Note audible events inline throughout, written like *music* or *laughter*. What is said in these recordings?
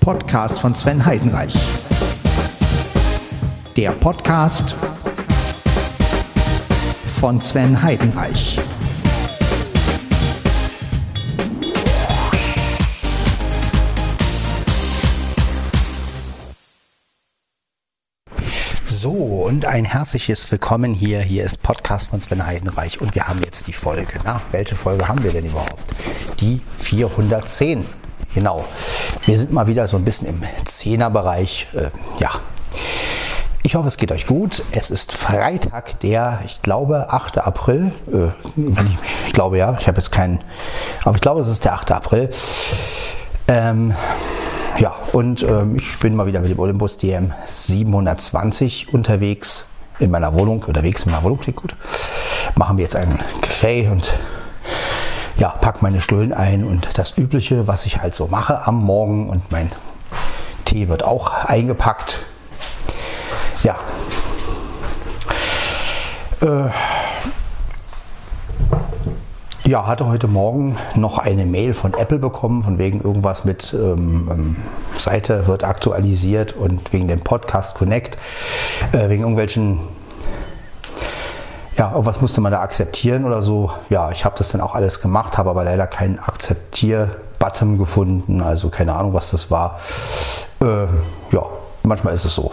Podcast von Sven Heidenreich. Der Podcast von Sven Heidenreich. So, und ein herzliches Willkommen hier. Hier ist Podcast von Sven Heidenreich und wir haben jetzt die Folge. Na, welche Folge haben wir denn überhaupt? Die 410. Genau. Wir sind mal wieder so ein bisschen im Zehnerbereich. Äh, ja. Ich hoffe, es geht euch gut. Es ist Freitag, der, ich glaube, 8. April. Äh, ich, ich, glaube ja, ich habe jetzt keinen, aber ich glaube, es ist der 8. April. Ähm, ja, und ähm, ich bin mal wieder mit dem Olympus DM 720 unterwegs in meiner Wohnung, unterwegs in meiner Wohnung, klingt gut. Machen wir jetzt ein Kaffee und ja, pack meine Stullen ein und das Übliche, was ich halt so mache am Morgen und mein Tee wird auch eingepackt. Ja. Äh, ja, hatte heute Morgen noch eine Mail von Apple bekommen, von wegen irgendwas mit ähm, ähm, Seite wird aktualisiert und wegen dem Podcast Connect, äh, wegen irgendwelchen, ja, irgendwas musste man da akzeptieren oder so. Ja, ich habe das dann auch alles gemacht, habe aber leider keinen Akzeptier-Button gefunden, also keine Ahnung, was das war. Äh, ja, manchmal ist es so.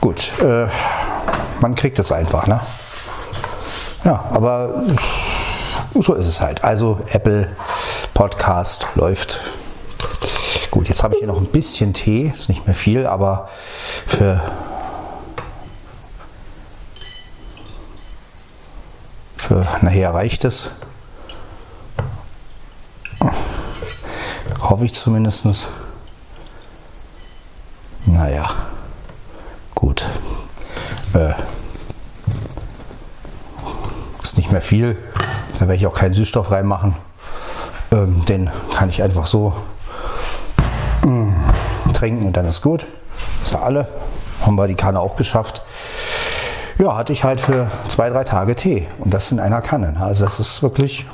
Gut, äh, man kriegt es einfach, ne? Ja, aber so ist es halt. Also Apple Podcast läuft. Gut, jetzt habe ich hier noch ein bisschen Tee, ist nicht mehr viel, aber für für nachher reicht es. Hoffe ich zumindest. Naja, gut. Äh, ist nicht mehr viel. Da werde ich auch keinen Süßstoff reinmachen. Ähm, den kann ich einfach so mm, trinken und dann ist gut. Ist ja alle. Haben wir die Kanne auch geschafft. Ja, hatte ich halt für zwei, drei Tage Tee und das in einer Kanne. Also das ist wirklich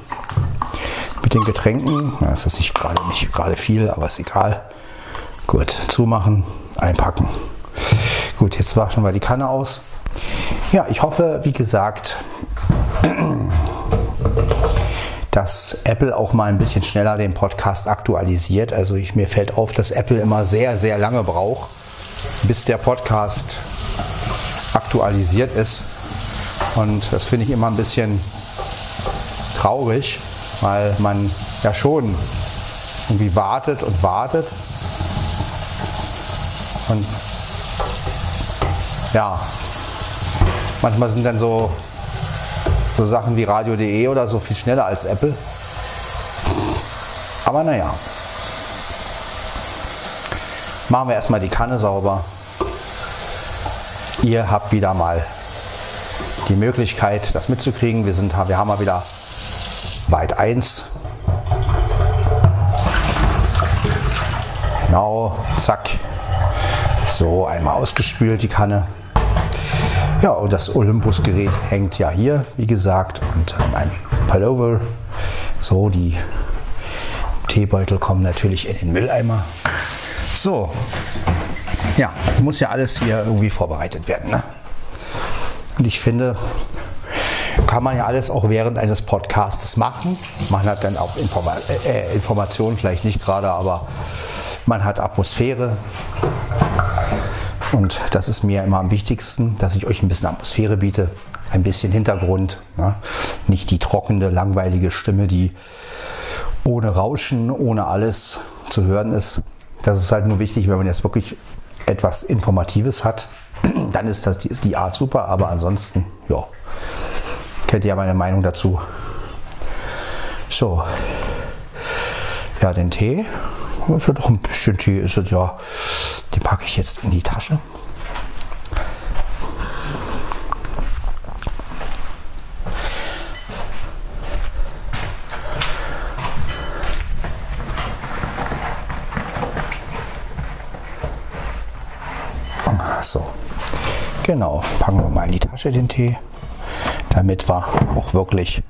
mit den Getränken, das ist nicht gerade nicht gerade viel, aber ist egal. Gut, zumachen, einpacken. Gut, jetzt waschen wir die Kanne aus. Ja, ich hoffe, wie gesagt, *clears throat* dass Apple auch mal ein bisschen schneller den Podcast aktualisiert. Also ich, mir fällt auf, dass Apple immer sehr, sehr lange braucht, bis der Podcast aktualisiert ist. Und das finde ich immer ein bisschen traurig, weil man ja schon irgendwie wartet und wartet. Und ja, manchmal sind dann so so Sachen wie radio.de oder so viel schneller als Apple. Aber naja. Machen wir erstmal die Kanne sauber. Ihr habt wieder mal die Möglichkeit, das mitzukriegen. Wir, sind, wir haben mal wieder weit 1. Genau, zack. So, einmal ausgespült die Kanne. Ja, und das Olympus-Gerät hängt ja hier, wie gesagt, und ein Pullover. So, die Teebeutel kommen natürlich in den Mülleimer. So, ja, muss ja alles hier irgendwie vorbereitet werden. Ne? Und ich finde, kann man ja alles auch während eines Podcasts machen. Man hat dann auch Informa äh, Informationen, vielleicht nicht gerade, aber man hat Atmosphäre. Und das ist mir immer am wichtigsten, dass ich euch ein bisschen Atmosphäre biete, ein bisschen Hintergrund. Ne? Nicht die trockene, langweilige Stimme, die ohne Rauschen, ohne alles zu hören ist. Das ist halt nur wichtig, wenn man jetzt wirklich etwas Informatives hat. *clears throat* Dann ist das ist die Art super, aber ansonsten, ja, kennt ihr ja meine Meinung dazu. So, ja, den Tee ja doch ein bisschen Tee, ist es ja. Den packe ich jetzt in die Tasche. So, genau, packen wir mal in die Tasche den Tee, damit wir auch wirklich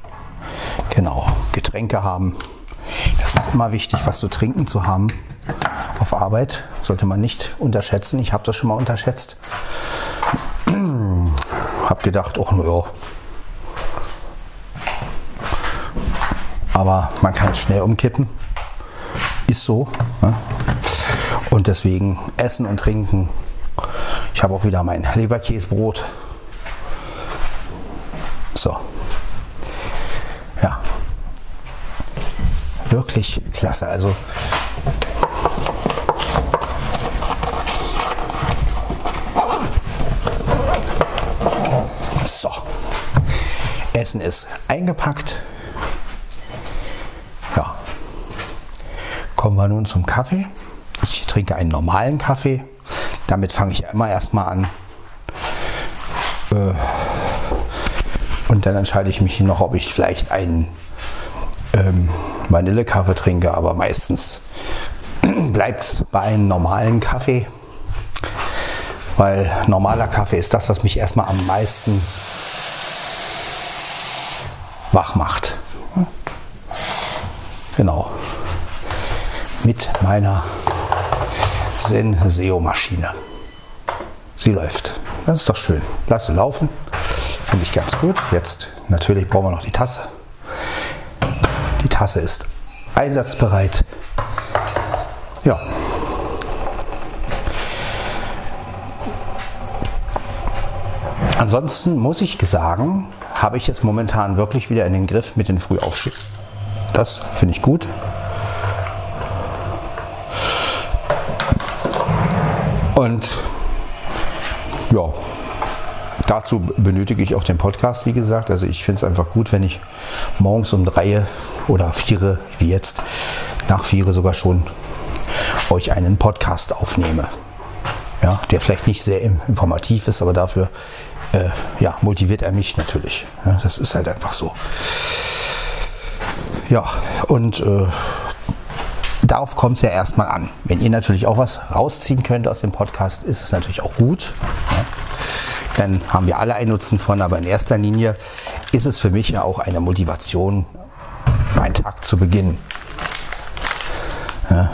genau Getränke haben. Das ist immer wichtig, was zu trinken zu haben auf Arbeit. Sollte man nicht unterschätzen. Ich habe das schon mal unterschätzt. *clears throat* Hab gedacht, oh naja. Aber man kann schnell umkippen. Ist so. Ne? Und deswegen essen und trinken. Ich habe auch wieder mein Leberkäsebrot. So. Ja. Wirklich klasse. Also So. Essen ist eingepackt. Ja. Kommen wir nun zum Kaffee. Ich trinke einen normalen Kaffee. Damit fange ich immer erstmal an. Äh, und dann entscheide ich mich noch, ob ich vielleicht einen ähm, Vanillekaffee trinke, aber meistens *clears throat* bleibt es bei einem normalen Kaffee, weil normaler Kaffee ist das, was mich erstmal am meisten wach macht. Genau. Mit meiner Senseo-Maschine. Sie läuft. Das ist doch schön. Lass sie laufen. Finde ich ganz gut. Jetzt natürlich brauchen wir noch die Tasse. Die Tasse ist einsatzbereit. Ja. Ansonsten muss ich sagen, habe ich jetzt momentan wirklich wieder in den Griff mit den Frühaufstehen. Das finde ich gut. Und ja, dazu benötige ich auch den Podcast, wie gesagt. Also ich finde es einfach gut, wenn ich morgens um drei oder vier, wie jetzt, nach vier sogar schon, euch einen Podcast aufnehme. Ja, der vielleicht nicht sehr informativ ist, aber dafür äh, ja, motiviert er mich natürlich. Ja, das ist halt einfach so. Ja, und äh, darauf kommt es ja erstmal an. Wenn ihr natürlich auch was rausziehen könnt aus dem Podcast, ist es natürlich auch gut. Ja. Dann haben wir alle einen Nutzen von, aber in erster Linie ist es für mich ja auch eine Motivation, meinen Tag zu beginnen. Ja.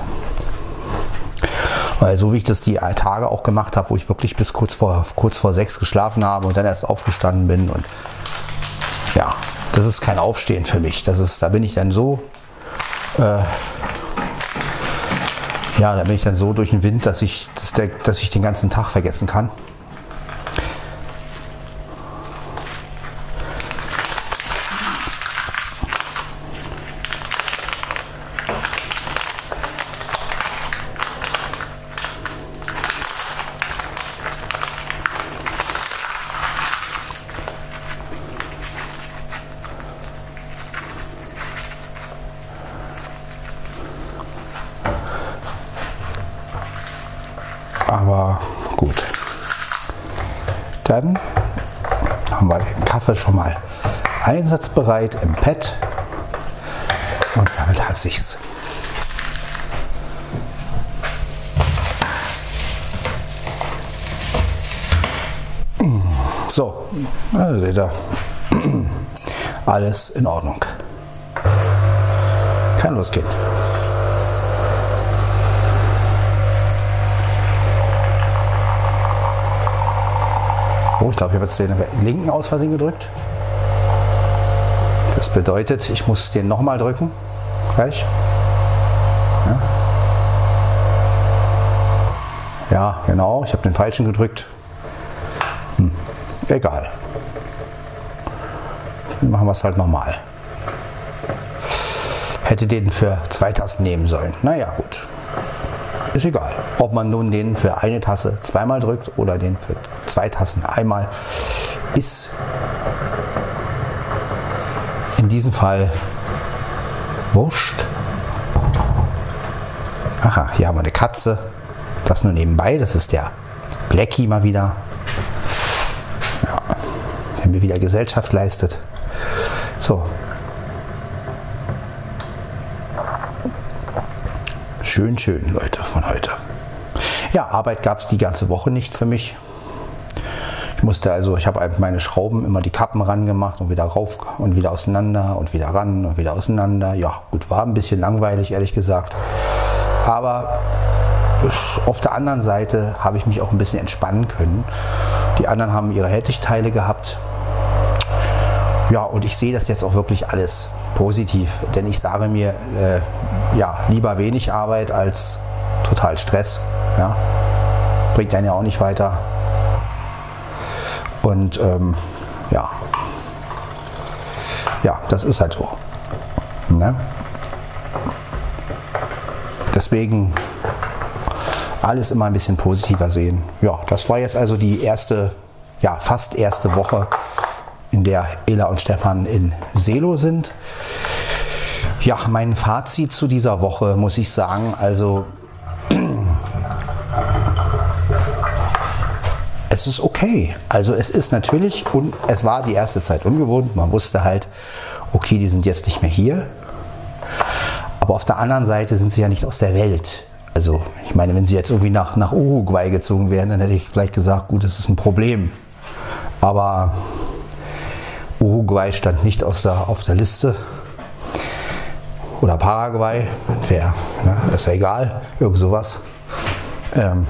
Weil so wie ich das die Tage auch gemacht habe, wo ich wirklich bis kurz vor, kurz vor sechs geschlafen habe und dann erst aufgestanden bin und ja, das ist kein Aufstehen für mich. Das ist, da bin ich dann so, äh, ja, da bin ich dann so durch den Wind, dass ich, dass, ich den ganzen Tag vergessen kann. Aber gut. Dann haben wir den Kaffee schon mal einsatzbereit im Pad. Und damit hat sich's. So, also seht ihr, *clears throat* alles in Ordnung. Kann losgehen. Oh, ich glaube, ich habe jetzt den linken aus Versehen gedrückt. Das bedeutet, ich muss den nochmal drücken. Gleich. Ja, ja genau. Ich habe den falschen gedrückt. Hm. Egal. Dann machen wir es halt nochmal. Hätte den für zwei Tasten nehmen sollen. Naja, gut. Ist egal. Ob man nun den für eine Tasse zweimal drückt oder den für zwei Tassen einmal, ist in diesem Fall wurscht. Aha, hier haben wir eine Katze. Das nur nebenbei. Das ist der Blackie mal wieder. Ja, der mir wieder Gesellschaft leistet. So, Schön, schön, Leute, von heute. Ja, Arbeit gab es die ganze Woche nicht für mich. Musste also, ich habe meine Schrauben immer die Kappen ran gemacht und wieder rauf und wieder auseinander und wieder ran und wieder auseinander. Ja, gut, war ein bisschen langweilig, ehrlich gesagt. Aber auf der anderen Seite habe ich mich auch ein bisschen entspannen können. Die anderen haben ihre Hältigteile gehabt. Ja, und ich sehe das jetzt auch wirklich alles positiv, denn ich sage mir, äh, ja, lieber wenig Arbeit als total Stress. Ja? Bringt einen ja auch nicht weiter. Und ähm, ja, ja, das ist halt so. Ne? Deswegen alles immer ein bisschen positiver sehen. Ja, das war jetzt also die erste, ja, fast erste Woche, in der Ela und Stefan in Selo sind. Ja, mein Fazit zu dieser Woche muss ich sagen, also es ist okay. Also es ist natürlich, und es war die erste Zeit ungewohnt. Man wusste halt, okay, die sind jetzt nicht mehr hier. Aber auf der anderen Seite sind sie ja nicht aus der Welt. Also ich meine, wenn sie jetzt irgendwie nach, nach Uruguay gezogen wären, dann hätte ich vielleicht gesagt, gut, das ist ein Problem. Aber Uruguay stand nicht aus der, auf der Liste. Oder Paraguay, wäre, ne, ist ja egal, irgend sowas. Ähm,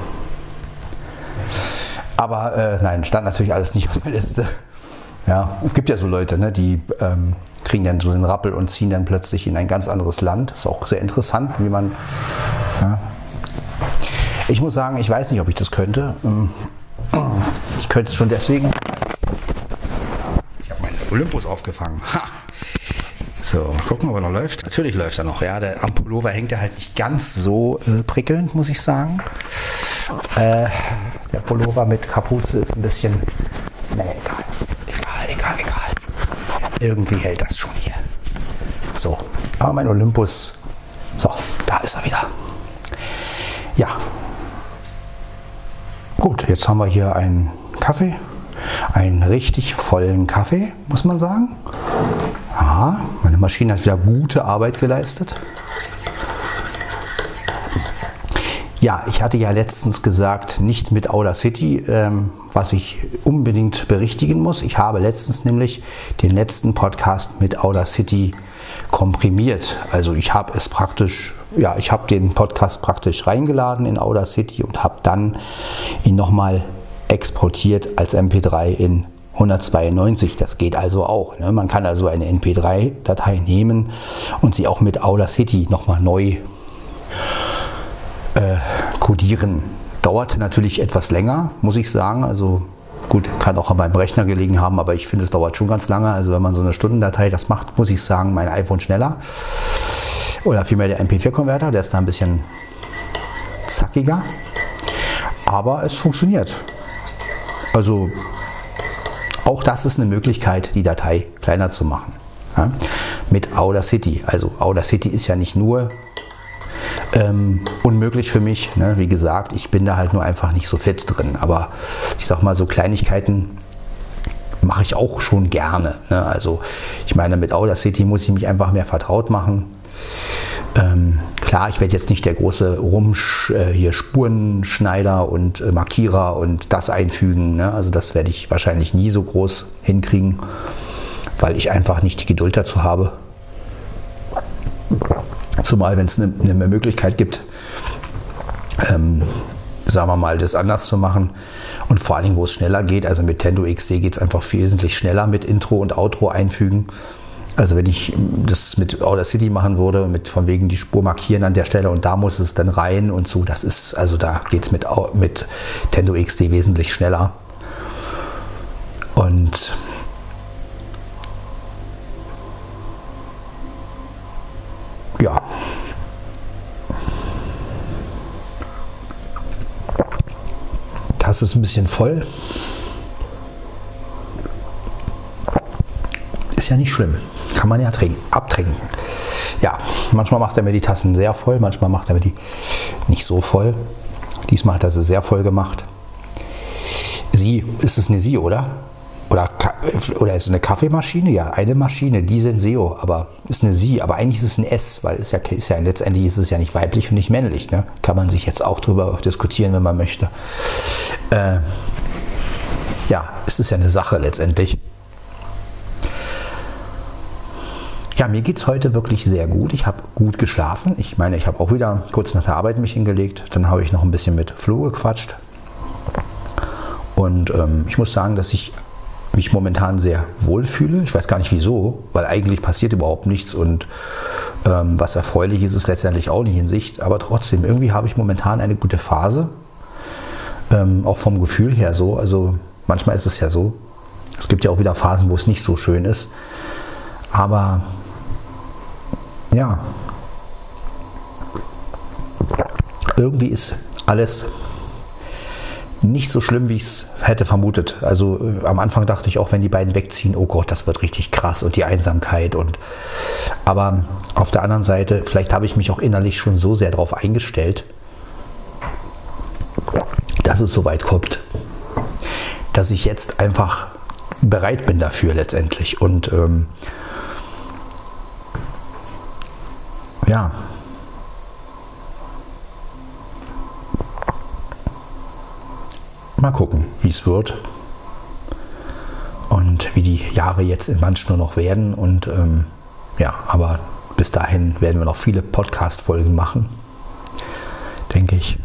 aber äh, nein, stand natürlich alles nicht auf der Liste. Ja, es gibt ja so Leute, ne, die ähm, kriegen dann so den Rappel und ziehen dann plötzlich in ein ganz anderes Land. Ist auch sehr interessant, wie man ja, ich muss sagen, ich weiß nicht, ob ich das könnte. Ähm, ich könnte es schon deswegen. Ich habe meinen Olympus aufgefangen. Ha. So, gucken, ob er noch läuft. Natürlich läuft er noch. Ja, der am Pullover hängt er halt nicht ganz so äh, prickelnd, muss ich sagen. Äh, der Pullover mit Kapuze ist ein bisschen. Nee, egal. Egal, egal, egal. Irgendwie hält das schon hier. So, aber mein Olympus. So, da ist er wieder. Ja, Gut, jetzt haben wir hier einen Kaffee, einen richtig vollen Kaffee, muss man sagen. Aha, meine Maschine hat wieder gute Arbeit geleistet. Ja, ich hatte ja letztens gesagt, nicht mit Outer City, ähm, was ich unbedingt berichtigen muss. Ich habe letztens nämlich den letzten Podcast mit Outer City komprimiert. Also ich habe es praktisch ja, ich habe den Podcast praktisch reingeladen in Audacity und habe dann ihn nochmal exportiert als MP3 in 192. Das geht also auch. Ne? Man kann also eine MP3-Datei nehmen und sie auch mit Audacity nochmal neu äh, codieren. Dauert natürlich etwas länger, muss ich sagen. Also gut, kann auch an meinem Rechner gelegen haben, aber ich finde, es dauert schon ganz lange. Also wenn man so eine Stundendatei das macht, muss ich sagen, mein iPhone schneller. Oder vielmehr der MP4-Konverter, der ist da ein bisschen zackiger. Aber es funktioniert. Also auch das ist eine Möglichkeit, die Datei kleiner zu machen. Ja? Mit Audacity. Also Audacity ist ja nicht nur ähm, unmöglich für mich. Ne? Wie gesagt, ich bin da halt nur einfach nicht so fit drin. Aber ich sag mal, so Kleinigkeiten mache ich auch schon gerne. Ne? Also ich meine, mit Audacity muss ich mich einfach mehr vertraut machen. Ähm, klar, ich werde jetzt nicht der große Rumsch, äh, hier Spurenschneider und äh, Markierer und das einfügen. Ne? Also das werde ich wahrscheinlich nie so groß hinkriegen, weil ich einfach nicht die Geduld dazu habe. Zumal, wenn es eine ne Möglichkeit gibt, ähm, sagen wir mal, das anders zu machen. Und vor allen Dingen, wo es schneller geht, also mit Tendo XD geht es einfach wesentlich schneller mit Intro und Outro einfügen. Also wenn ich das mit Outer City machen würde, mit von wegen die Spur markieren an der Stelle und da muss es dann rein und so, das ist, also da geht es mit, mit Tendo XD wesentlich schneller. Und Das ist ein bisschen voll. Ist ja nicht schlimm kann man ja trinken, abtrinken. Ja, manchmal macht er mir die Tassen sehr voll, manchmal macht er mir die nicht so voll. Diesmal hat er sie sehr voll gemacht. Sie, ist es eine Sie, oder? Oder, oder ist es eine Kaffeemaschine? Ja, eine Maschine, die Senseo, aber ist eine Sie, aber eigentlich ist es ein S, weil es ja, ist ja letztendlich ist es ja nicht weiblich und nicht männlich. Ne? Kann man sich jetzt auch drüber diskutieren, wenn man möchte. Äh, ja, es ist ja eine Sache letztendlich. Ja, mir geht es heute wirklich sehr gut. Ich habe gut geschlafen. Ich meine, ich habe auch wieder kurz nach der Arbeit mich hingelegt. Dann habe ich noch ein bisschen mit Flo gequatscht. Und ähm, ich muss sagen, dass ich mich momentan sehr wohl fühle. Ich weiß gar nicht wieso, weil eigentlich passiert überhaupt nichts und ähm, was erfreulich ist, ist letztendlich auch nicht in Sicht. Aber trotzdem, irgendwie habe ich momentan eine gute Phase. Ähm, auch vom Gefühl her so. Also manchmal ist es ja so. Es gibt ja auch wieder Phasen, wo es nicht so schön ist. Aber ja, irgendwie ist alles nicht so schlimm, wie ich es hätte vermutet. Also äh, am Anfang dachte ich auch, wenn die beiden wegziehen, oh Gott, das wird richtig krass und die Einsamkeit und aber auf der anderen Seite, vielleicht habe ich mich auch innerlich schon so sehr darauf eingestellt, dass es so weit kommt, dass ich jetzt einfach bereit bin dafür letztendlich und ähm, ja, mal gucken, wie es wird und wie die Jahre jetzt in manch nur noch werden. Und ähm, ja, aber bis dahin werden wir noch viele Podcast-Folgen machen, denke ich.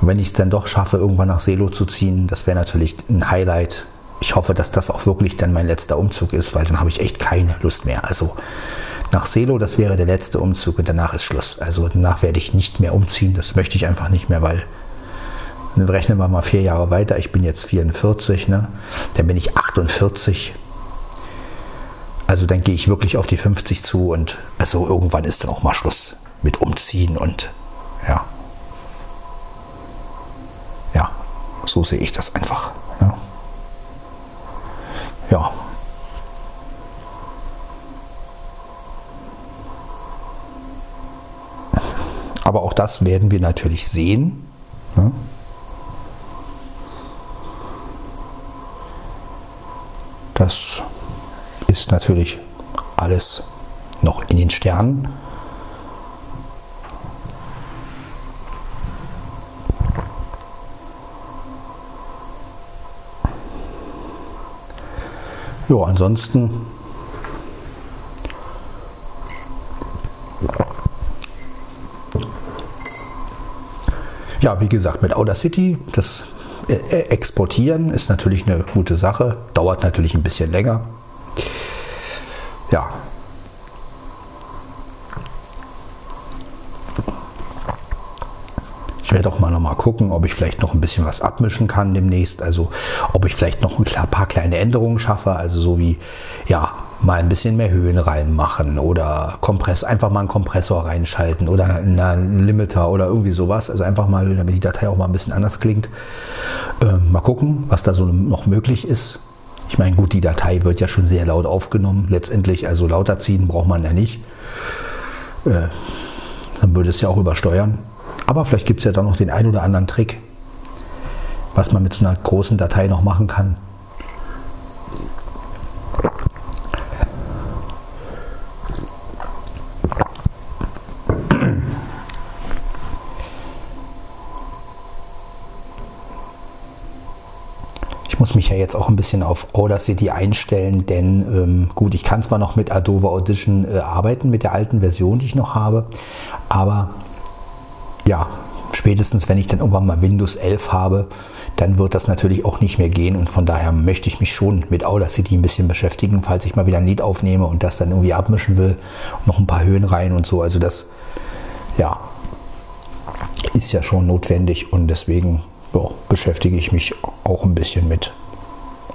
Und wenn ich es dann doch schaffe, irgendwann nach Selo zu ziehen, das wäre natürlich ein Highlight. Ich hoffe, dass das auch wirklich dann mein letzter Umzug ist, weil dann habe ich echt keine Lust mehr. Also nach Selo, das wäre der letzte Umzug und danach ist Schluss. Also danach werde ich nicht mehr umziehen. Das möchte ich einfach nicht mehr, weil dann rechnen wir mal vier Jahre weiter. Ich bin jetzt 44, ne? dann bin ich 48. Also dann gehe ich wirklich auf die 50 zu und also irgendwann ist dann auch mal Schluss mit Umziehen und ja. Ja, so sehe ich das einfach. Ja. ja. Aber auch das werden wir natürlich sehen. Ne? Das ist natürlich alles noch in den Sternen. Ja, ansonsten ja, wie gesagt, mit Audacity, das äh, äh, exportieren ist natürlich eine gute Sache, dauert natürlich ein bisschen länger. Ja. Ich werde auch mal noch mal gucken, ob ich vielleicht noch ein bisschen was abmischen kann demnächst. Also ob ich vielleicht noch ein paar kleine Änderungen schaffe. Also so wie ja mal ein bisschen mehr Höhen reinmachen oder Kompress, einfach mal einen Kompressor reinschalten oder einen Limiter oder irgendwie sowas. Also einfach mal, damit die Datei auch mal ein bisschen anders klingt. Ähm, mal gucken, was da so noch möglich ist. Ich meine, gut, die Datei wird ja schon sehr laut aufgenommen. Letztendlich, also lauter ziehen braucht man ja nicht. Äh, dann würde es ja auch übersteuern. Aber vielleicht gibt es ja dann noch den ein oder anderen Trick, was man mit so einer großen Datei noch machen kann. muss mich ja jetzt auch ein bisschen auf Audacity einstellen, denn ähm, gut, ich kann zwar noch mit Adobe Audition äh, arbeiten, mit der alten Version, die ich noch habe, aber ja, spätestens wenn ich dann irgendwann mal Windows 11 habe, dann wird das natürlich auch nicht mehr gehen und von daher möchte ich mich schon mit Audacity ein bisschen beschäftigen, falls ich mal wieder ein Lied aufnehme und das dann irgendwie abmischen will, noch ein paar Höhen rein und so. Also das, ja, ist ja schon notwendig und deswegen ja, beschäftige ich mich auch ein bisschen mit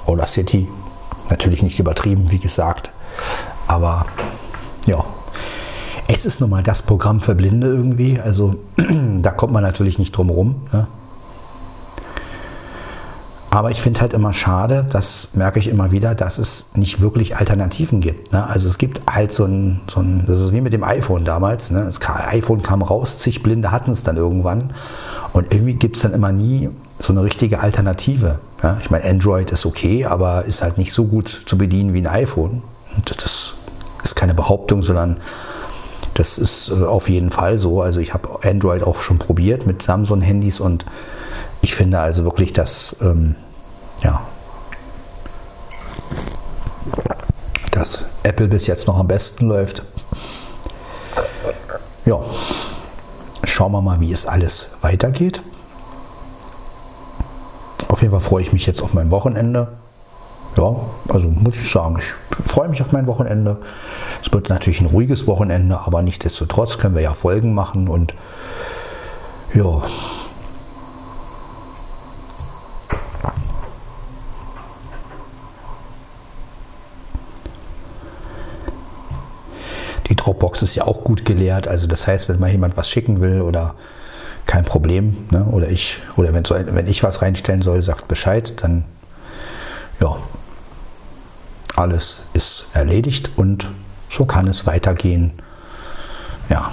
Audacity. Natürlich nicht übertrieben, wie gesagt, aber ja, es ist nun mal das Programm für Blinde irgendwie. Also *clears throat* da kommt man natürlich nicht drum rum. Ne? Aber ich finde halt immer schade, das merke ich immer wieder, dass es nicht wirklich Alternativen gibt. Ne? Also es gibt halt so ein, so ein, das ist wie mit dem iPhone damals. Ne? Das iPhone kam raus, zig Blinde hatten es dann irgendwann. Und irgendwie gibt es dann immer nie so eine richtige Alternative. Ja, ich meine, Android ist okay, aber ist halt nicht so gut zu bedienen wie ein iPhone. Und das ist keine Behauptung, sondern das ist äh, auf jeden Fall so. Also ich habe Android auch schon probiert mit Samsung-Handys und ich finde also wirklich, dass ähm, ja, dass Apple bis jetzt noch am besten läuft. Ja, schauen wir mal, wie es alles weitergeht. Auf jeden Fall freue ich mich jetzt auf mein Wochenende. Ja, also muss ich sagen, ich freue mich auf mein Wochenende. Es wird natürlich ein ruhiges Wochenende, aber nichtsdestotrotz können wir ja Folgen machen und ja. Die Dropbox ist ja auch gut geleert. Also das heißt, wenn mal jemand was schicken will oder kein Problem, ne? oder ich, oder wenn, wenn ich was reinstellen soll, sagt Bescheid, dann ja, alles ist erledigt und so kann es weitergehen. Ja.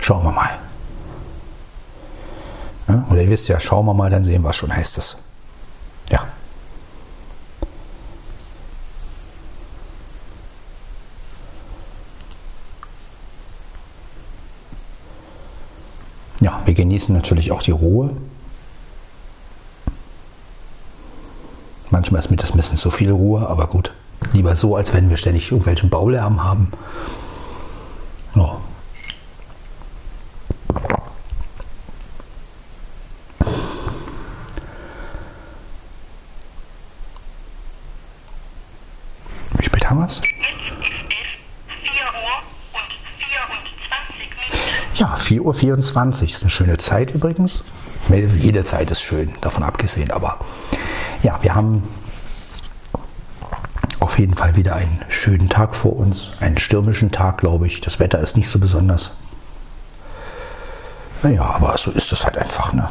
Schauen wir mal. Ja, oder ihr wisst ja, schauen wir mal, dann sehen wir schon, heißt es. Ja, wir genießen natürlich auch die Ruhe. Manchmal ist mir das ein bisschen zu viel Ruhe, aber gut. Lieber so, als wenn wir ständig irgendwelchen Baulärm haben. Ja. Wie spät haben wir es? Ja, 4.24 Uhr ist eine schöne Zeit übrigens. Jede Zeit ist schön, davon abgesehen. Aber ja, wir haben auf jeden Fall wieder einen schönen Tag vor uns. Einen stürmischen Tag, glaube ich. Das Wetter ist nicht so besonders. Naja, aber so ist es halt einfach. Ne?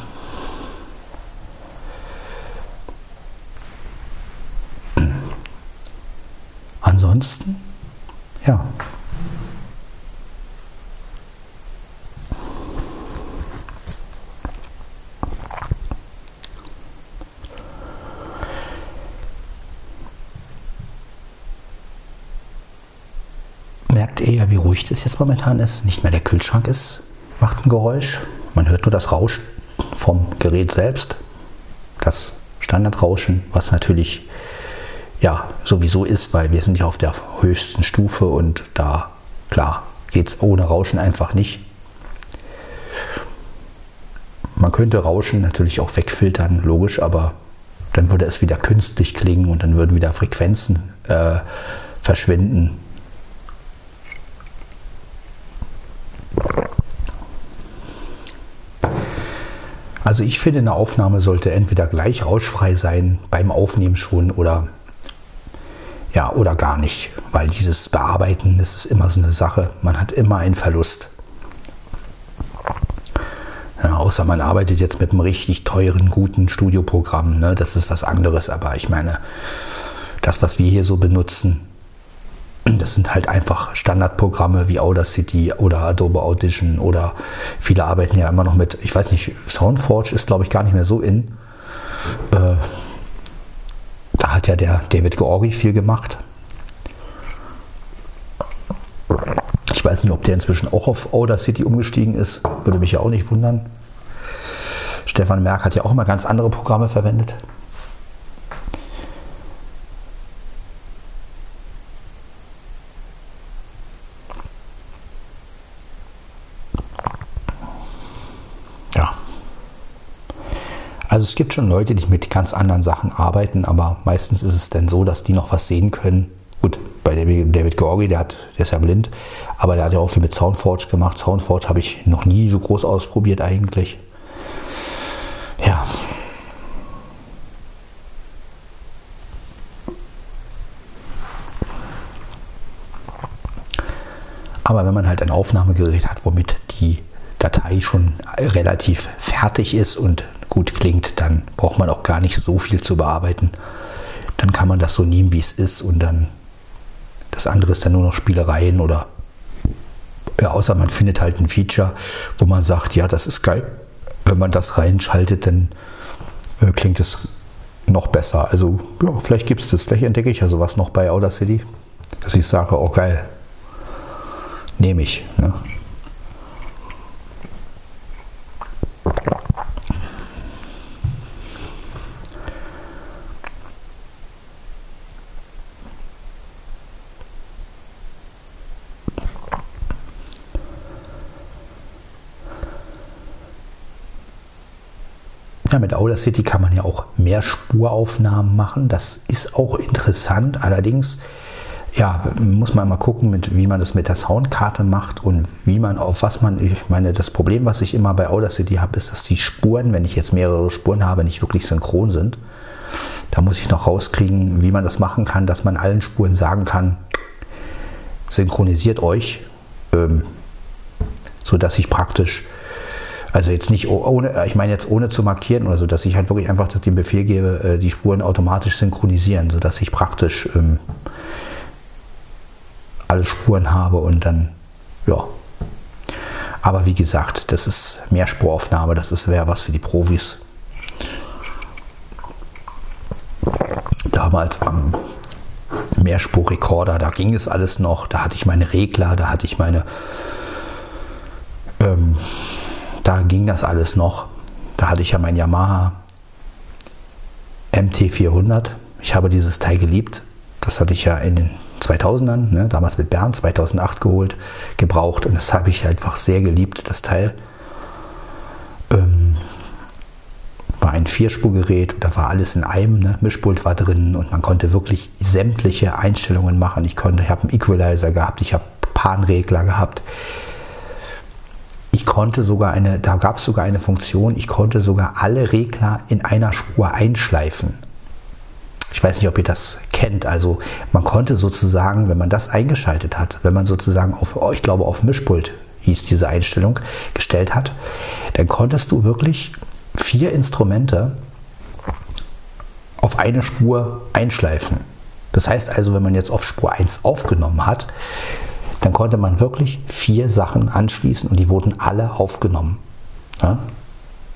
Ansonsten, ja. Eher, wie ruhig das jetzt momentan ist. Nicht mehr der Kühlschrank ist, macht ein Geräusch. Man hört nur das Rauschen vom Gerät selbst. Das Standardrauschen, was natürlich ja sowieso ist, weil wir sind ja auf der höchsten Stufe und da, klar, geht es ohne Rauschen einfach nicht. Man könnte Rauschen natürlich auch wegfiltern, logisch, aber dann würde es wieder künstlich klingen und dann würden wieder Frequenzen äh, verschwinden. Also ich finde, eine Aufnahme sollte entweder gleich rauschfrei sein beim Aufnehmen schon oder ja oder gar nicht, weil dieses Bearbeiten, das ist immer so eine Sache. Man hat immer einen Verlust. Ja, außer man arbeitet jetzt mit einem richtig teuren, guten Studioprogramm. Ne? Das ist was anderes. Aber ich meine, das, was wir hier so benutzen, das sind halt einfach Standardprogramme wie Audacity oder Adobe Audition oder viele arbeiten ja immer noch mit, ich weiß nicht, Soundforge ist glaube ich gar nicht mehr so in. Äh, da hat ja der David Georgi viel gemacht. Ich weiß nicht, ob der inzwischen auch auf Audacity umgestiegen ist. Würde mich ja auch nicht wundern. Stefan Merck hat ja auch immer ganz andere Programme verwendet. Also es gibt schon Leute, die mit ganz anderen Sachen arbeiten, aber meistens ist es dann so, dass die noch was sehen können. Gut, bei David Georgi, der, hat, der ist ja blind, aber der hat ja auch viel mit Soundforge gemacht. Soundforge habe ich noch nie so groß ausprobiert eigentlich. Ja. Aber wenn man halt ein Aufnahmegerät hat, womit die Datei schon relativ fertig ist und gut klingt, dann braucht man auch gar nicht so viel zu bearbeiten. Dann kann man das so nehmen, wie es ist und dann das andere ist dann nur noch Spielereien oder ja, außer man findet halt ein Feature, wo man sagt, ja, das ist geil. Wenn man das reinschaltet, dann äh, klingt es noch besser. Also ja, vielleicht gibt es das, vielleicht entdecke ich ja sowas noch bei Audacity, dass ich sage, oh geil, nehme ich. Ne? Ja, mit Audacity kann man ja auch mehr Spuraufnahmen machen. Das ist auch interessant. Allerdings ja, muss man mal gucken, mit, wie man das mit der Soundkarte macht und wie man auf was man, ich meine, das Problem, was ich immer bei Audacity habe, ist, dass die Spuren, wenn ich jetzt mehrere Spuren habe, nicht wirklich synchron sind. Da muss ich noch rauskriegen, wie man das machen kann, dass man allen Spuren sagen kann, synchronisiert euch, ähm, so dass ich praktisch, also jetzt nicht ohne, ich meine jetzt ohne zu markieren oder so, dass ich halt wirklich einfach den Befehl gebe, äh, die Spuren automatisch synchronisieren, so dass ich praktisch ähm, alle Spuren habe und dann, ja. Aber wie gesagt, das ist Mehrspuraufnahme, das ist wäre was für die Profis. Damals am Mehrspurrekorder, da ging es alles noch, da hatte ich meine Regler, da hatte ich meine, ähm, ging das alles noch. Da hatte ich ja mein Yamaha MT400. Ich habe dieses Teil geliebt. Das hatte ich ja in den 2000ern, ne, damals mit Bernd, 2008 geholt, gebraucht und das habe ich einfach sehr geliebt, das Teil. Ähm, war ein Vierspurgerät, da war alles in einem, ne, Mischpult war drin und man konnte wirklich sämtliche Einstellungen machen. Ich konnte, ich habe einen Equalizer gehabt, ich habe Panregler gehabt. Ich konnte sogar eine, da gab es sogar eine Funktion, ich konnte sogar alle Regler in einer Spur einschleifen. Ich weiß nicht, ob ihr das kennt. Also man konnte sozusagen, wenn man das eingeschaltet hat, wenn man sozusagen auf, ich glaube auf Mischpult hieß diese Einstellung, gestellt hat, dann konntest du wirklich vier Instrumente auf eine Spur einschleifen. Das heißt also, wenn man jetzt auf Spur 1 aufgenommen hat, dann konnte man wirklich vier Sachen anschließen und die wurden alle aufgenommen. Ja?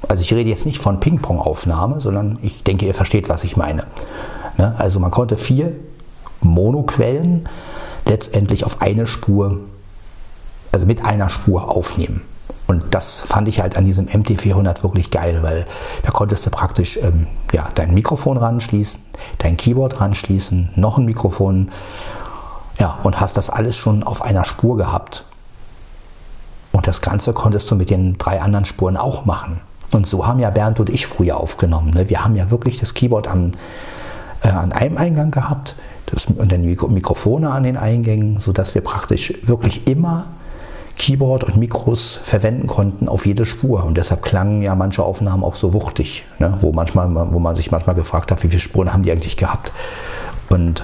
Also ich rede jetzt nicht von Ping-Pong-Aufnahme, sondern ich denke, ihr versteht, was ich meine. Ne? Also man konnte vier Monoquellen letztendlich auf eine Spur, also mit einer Spur aufnehmen. Und das fand ich halt an diesem MT400 wirklich geil, weil da konntest du praktisch ähm, ja, dein Mikrofon ranschließen, dein Keyboard ranschließen, noch ein Mikrofon, ja, und hast das alles schon auf einer Spur gehabt. Und das Ganze konntest du mit den drei anderen Spuren auch machen. Und so haben ja Bernd und ich früher aufgenommen. Ne? Wir haben ja wirklich das Keyboard am, äh, an einem Eingang gehabt das, und dann Mikro Mikrofone an den Eingängen, sodass wir praktisch wirklich immer Keyboard und Mikros verwenden konnten auf jede Spur. Und deshalb klangen ja manche Aufnahmen auch so wuchtig, ne? wo, manchmal, wo man sich manchmal gefragt hat, wie viele Spuren haben die eigentlich gehabt. Und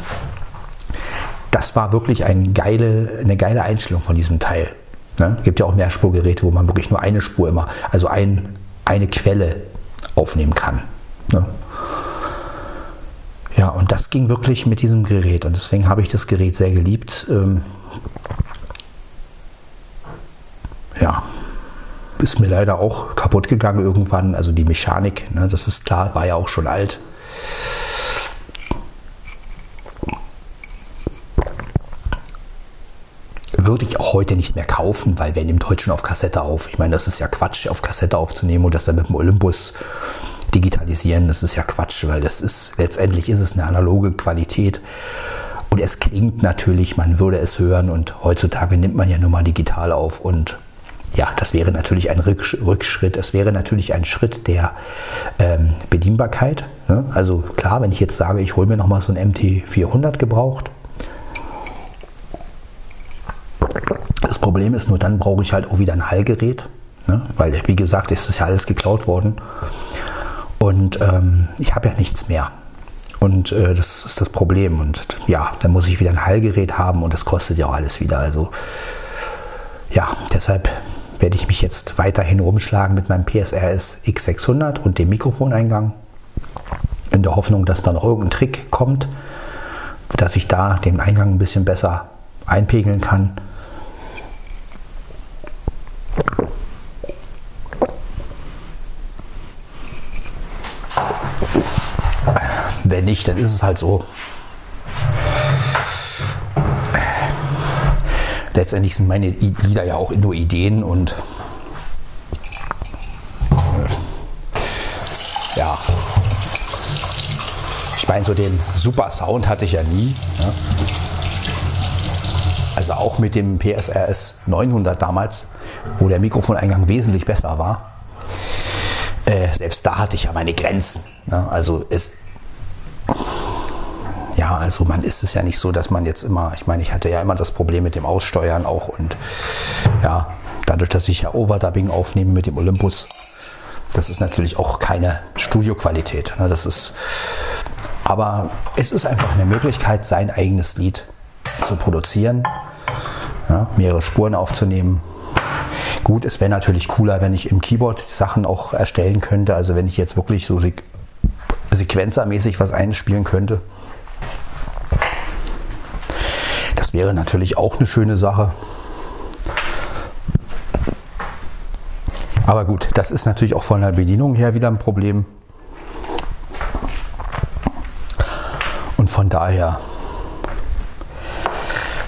das war wirklich ein geile, eine geile Einstellung von diesem Teil. Ne? Gibt ja auch Mehrspurgeräte, wo man wirklich nur eine Spur immer, also ein, eine Quelle aufnehmen kann. Ne? Ja, und das ging wirklich mit diesem Gerät und deswegen habe ich das Gerät sehr geliebt. Ähm, ja, ist mir leider auch kaputt gegangen irgendwann. Also die Mechanik, ne, das ist klar, war ja auch schon alt. Würde ich auch heute nicht mehr kaufen, weil wer nimmt heute schon auf Kassette auf? Ich meine, das ist ja Quatsch, auf Kassette aufzunehmen und das dann mit dem Olympus digitalisieren, das ist ja Quatsch, weil das ist, letztendlich ist es eine analoge Qualität. Und es klingt natürlich, man würde es hören und heutzutage nimmt man ja nur mal digital auf und ja, das wäre natürlich ein Rückschritt. Es wäre natürlich ein Schritt der ähm, Bedienbarkeit. Ne? Also klar, wenn ich jetzt sage, ich hole mir nochmal so ein MT400 gebraucht. Das Problem ist nur, dann brauche ich halt auch wieder ein Hallgerät. Ne? Weil, wie gesagt, ist das ja alles geklaut worden. Und ähm, ich habe ja nichts mehr. Und äh, das ist das Problem. Und ja, dann muss ich wieder ein Heilgerät haben und das kostet ja auch alles wieder. Also ja, deshalb werde ich mich jetzt weiterhin rumschlagen mit meinem PSRS X600 und dem Mikrofoneingang. In der Hoffnung, dass da noch irgendein Trick kommt, dass ich da den Eingang ein bisschen besser einpegeln kann. Wenn nicht, dann ist es halt so. Letztendlich sind meine Lieder ja auch nur Ideen und ja. Ich meine, so den super Sound hatte ich ja nie. Ne? Also auch mit dem PSRS 900 damals, wo der Mikrofoneingang wesentlich besser war. äh, selbst da hatte ich ja meine Grenzen. Ne? Also es ja, also man ist es ja nicht so, dass man jetzt immer, ich meine, ich hatte ja immer das Problem mit dem Aussteuern auch und ja, dadurch, dass ich ja Overdubbing aufnehme mit dem Olympus, das ist natürlich auch keine Studioqualität. Ne? Das ist, aber es ist einfach eine Möglichkeit, sein eigenes Lied zu produzieren, ja, mehrere Spuren aufzunehmen. Gut, es wäre natürlich cooler, wenn ich im Keyboard Sachen auch erstellen könnte. Also wenn ich jetzt wirklich so sequenzermäßig was einspielen könnte. Das wäre natürlich auch eine schöne Sache. Aber gut, das ist natürlich auch von der Bedienung her wieder ein Problem. Und von daher,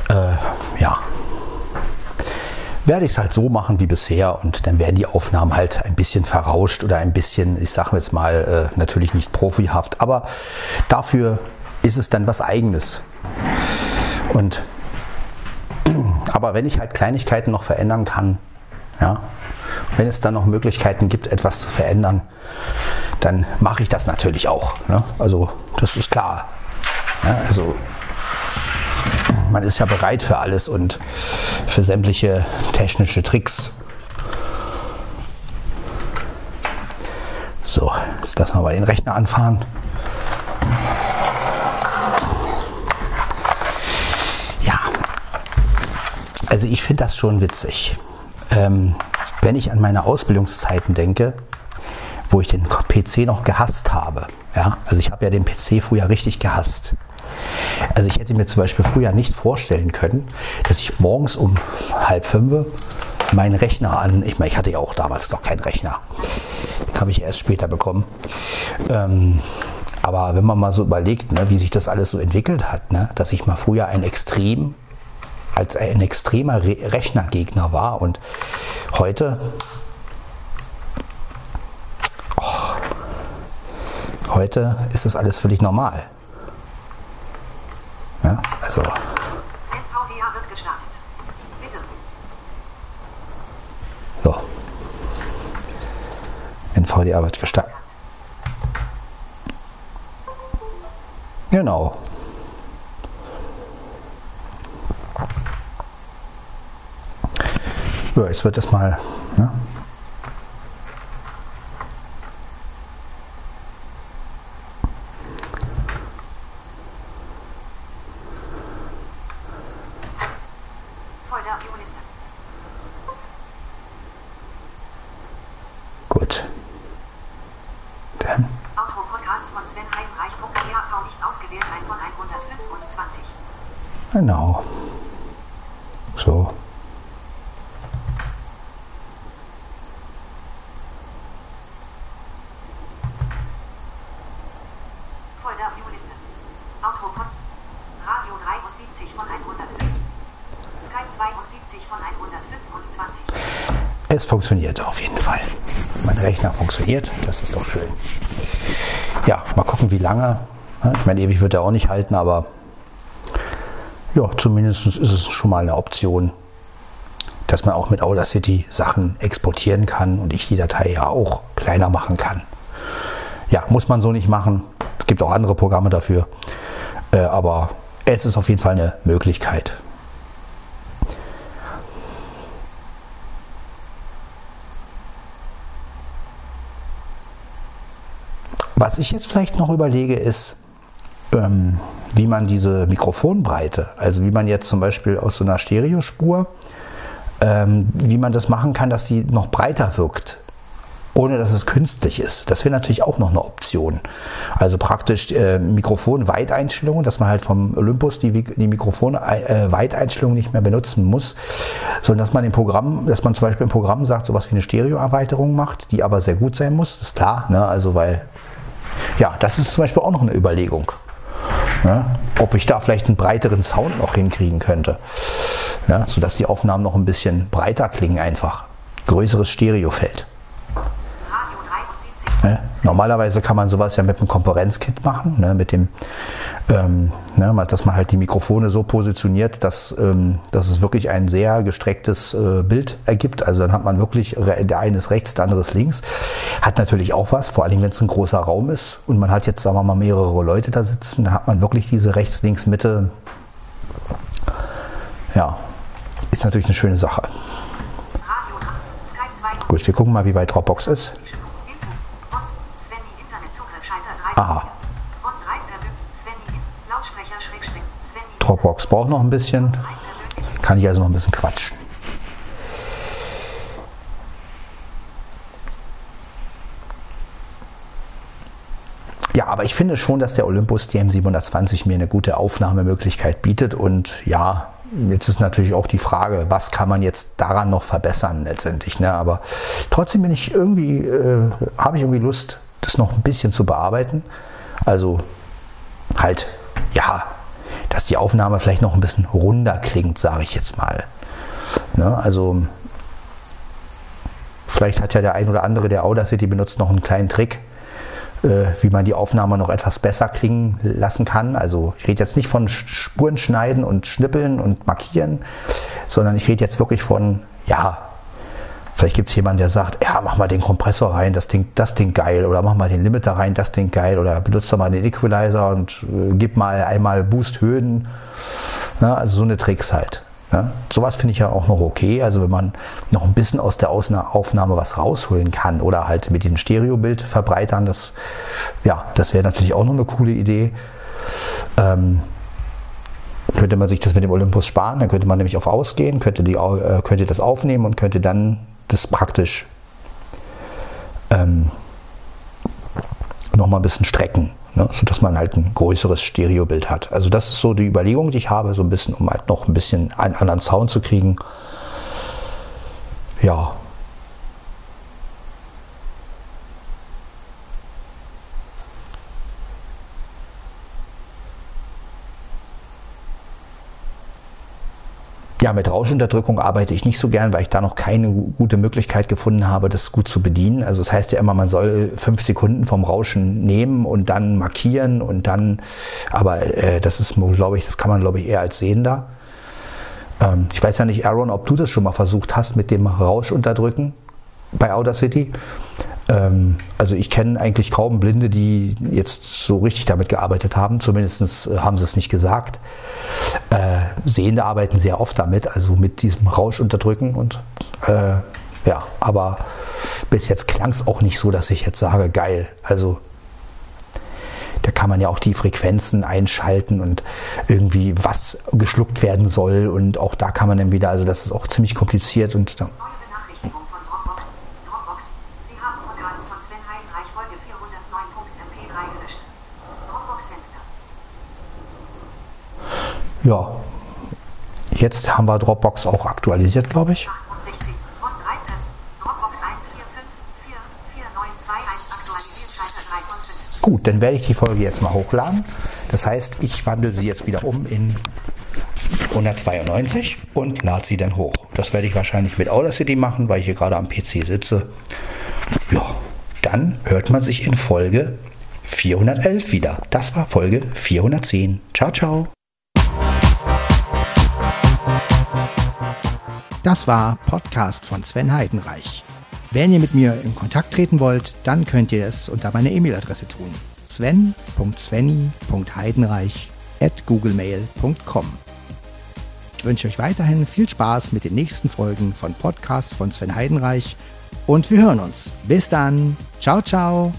äh, ja, werde ich es halt so machen wie bisher und dann werden die Aufnahmen halt ein bisschen verrauscht oder ein bisschen, ich sage jetzt mal, äh, natürlich nicht profihaft, aber dafür ist es dann was eigenes. Und *clears throat* aber wenn ich halt Kleinigkeiten noch verändern kann, ja, wenn es dann noch Möglichkeiten gibt, etwas zu verändern, dann mache ich das natürlich auch. Ne? Also das ist klar. Ja, also man ist ja bereit für alles und für sämtliche technische Tricks. So, jetzt lassen wir mal den Rechner anfahren. Ja, also ich finde das schon witzig. Ähm, wenn ich an meine Ausbildungszeiten denke, wo ich den PC noch gehasst habe, ja, also ich habe ja den PC früher richtig gehasst. Also ich hätte mir zum Beispiel früher nicht vorstellen können, dass ich morgens um halb fünf meinen Rechner an, ich meine, ich hatte ja auch damals noch keinen Rechner, den habe ich erst später bekommen. Ähm, aber wenn man mal so überlegt, ne, wie sich das alles so entwickelt hat, ne, dass ich mal früher ein extrem als ein extremer Re Rechnergegner war und heute oh, heute ist das alles völlig normal. Also NVDA wird gestartet. Bitte. So. NVDA wird gestartet. Genau. Ja, jetzt wird das mal. Ne? Gut. Dann. Autopodcast von Sven Heidenreich.gav nicht ausgewählt, ein von 125. Genau. So. Es funktioniert auf jeden Fall. Mein Rechner funktioniert, das ist doch schön. Ja, mal gucken, wie lange. Ich meine, ewig wird er auch nicht halten, aber ja, zumindest ist es schon mal eine Option, dass man auch mit Audacity Sachen exportieren kann und ich die Datei ja auch kleiner machen kann. Ja, muss man so nicht machen. Es gibt auch andere Programme dafür. Äh, aber es ist auf jeden Fall eine Möglichkeit. Was ich jetzt vielleicht noch überlege, ist, ähm, wie man diese Mikrofonbreite, also wie man jetzt zum Beispiel aus so einer Stereospur, ähm, wie man das machen kann, dass sie noch breiter wirkt, ohne dass es künstlich ist. Das wäre natürlich auch noch eine Option. Also praktisch äh, Mikrofon-Weiteinstellungen, dass man halt vom Olympus die, die Mikrofon-Weiteinstellungen nicht mehr benutzen muss, sondern dass man im Programm, dass man zum Beispiel im Programm sagt, sowas wie eine Stereo-Erweiterung macht, die aber sehr gut sein muss, das ist klar, ne? also weil ja, das ist zum Beispiel auch noch eine Überlegung. Ja, ob ich da vielleicht einen breiteren Sound noch hinkriegen könnte, ja, sodass die Aufnahmen noch ein bisschen breiter klingen einfach. Größeres Stereofeld. Ne? Normalerweise kann man sowas ja mit einem Konferenzkit machen, ne? mit dem, ähm, ne? dass man halt die Mikrofone so positioniert, dass, ähm, dass es wirklich ein sehr gestrecktes äh, Bild ergibt. Also dann hat man wirklich, der eine ist rechts, der andere ist links. Hat natürlich auch was, vor allem wenn es ein großer Raum ist und man hat jetzt, sagen wir mal, mehrere Leute da sitzen, dann hat man wirklich diese rechts, links, Mitte. Ja, ist natürlich eine schöne Sache. Gut, wir gucken mal, wie weit Dropbox ist. Aha. Dropbox braucht noch ein bisschen. Kann ich also noch ein bisschen quatschen. Ja, aber ich finde schon, dass der Olympus DM720 mir eine gute Aufnahmemöglichkeit bietet. Und ja, jetzt ist natürlich auch die Frage, was kann man jetzt daran noch verbessern letztendlich. Ne? Aber trotzdem bin ich irgendwie, äh, habe ich irgendwie Lust, das noch ein bisschen zu bearbeiten. Also halt, ja, dass die Aufnahme vielleicht noch ein bisschen runder klingt, sage ich jetzt mal. Ne? Also vielleicht hat ja der ein oder andere, der Audacity benutzt, noch einen kleinen Trick, äh, wie man die Aufnahme noch etwas besser klingen lassen kann. Also ich rede jetzt nicht von Spuren schneiden und schnippeln und markieren, sondern ich rede jetzt wirklich von, ja, Vielleicht gibt es jemanden, der sagt, ja, mach mal den Kompressor rein, das Ding, das Ding geil, oder mach mal den Limiter rein, das Ding geil, oder benutzt doch mal den Equalizer und äh, gib mal einmal Boost-Höhen. also so eine Tricks halt. Ne? Sowas finde ich ja auch noch okay. Also wenn man noch ein bisschen aus der Aufnahme was rausholen kann oder halt mit dem Stereobild verbreitern, das, ja, das wäre natürlich auch noch eine coole Idee. Ähm, könnte man sich das mit dem Olympus sparen, dann könnte man nämlich auf Ausgehen, könnte, die, äh, könnte das aufnehmen und könnte dann das praktisch ähm, nochmal ein bisschen strecken, ne, sodass man halt ein größeres Stereobild hat. Also das ist so die Überlegung, die ich habe, so ein bisschen, um halt noch ein bisschen einen anderen Sound zu kriegen. Ja, Ja, mit Rauschunterdrückung arbeite ich nicht so gern, weil ich da noch keine gute Möglichkeit gefunden habe, das gut zu bedienen. Also das heißt ja immer, man soll fünf Sekunden vom Rauschen nehmen und dann markieren und dann, aber äh, das ist, glaube ich, das kann man, glaube ich, eher als Sehender. Ähm, ich weiß ja nicht, Aaron, ob du das schon mal versucht hast mit dem Rauschunterdrücken bei Audacity. Ähm, also ich kenne eigentlich kaum Blinde, die jetzt so richtig damit gearbeitet haben. Zumindest äh, haben sie es nicht gesagt. Äh, Sehende arbeiten sehr oft damit, also mit diesem Rausch unterdrücken und äh, ja, aber bis jetzt klang es auch nicht so, dass ich jetzt sage, geil. Also da kann man ja auch die Frequenzen einschalten und irgendwie was geschluckt werden soll und auch da kann man dann wieder, also das ist auch ziemlich kompliziert und Ja, jetzt haben wir Dropbox auch aktualisiert, glaube ich. Gut, dann werde ich die Folge jetzt mal hochladen. Das heißt, ich wandle sie jetzt wieder um in 192 und lade sie dann hoch. Das werde ich wahrscheinlich mit Audacity machen, weil ich hier gerade am PC sitze. Ja, dann hört man sich in Folge 411 wieder. Das war Folge 410. Ciao, ciao. Das war Podcast von Sven Heidenreich. Wenn ihr mit mir in Kontakt treten wollt, dann könnt ihr es unter meiner E-Mail-Adresse tun. sven.svenny.heidenreich at googlemail.com Ich wünsche euch weiterhin viel Spaß mit den nächsten Folgen von Podcast von Sven Heidenreich und wir hören uns. Bis dann. Ciao, ciao.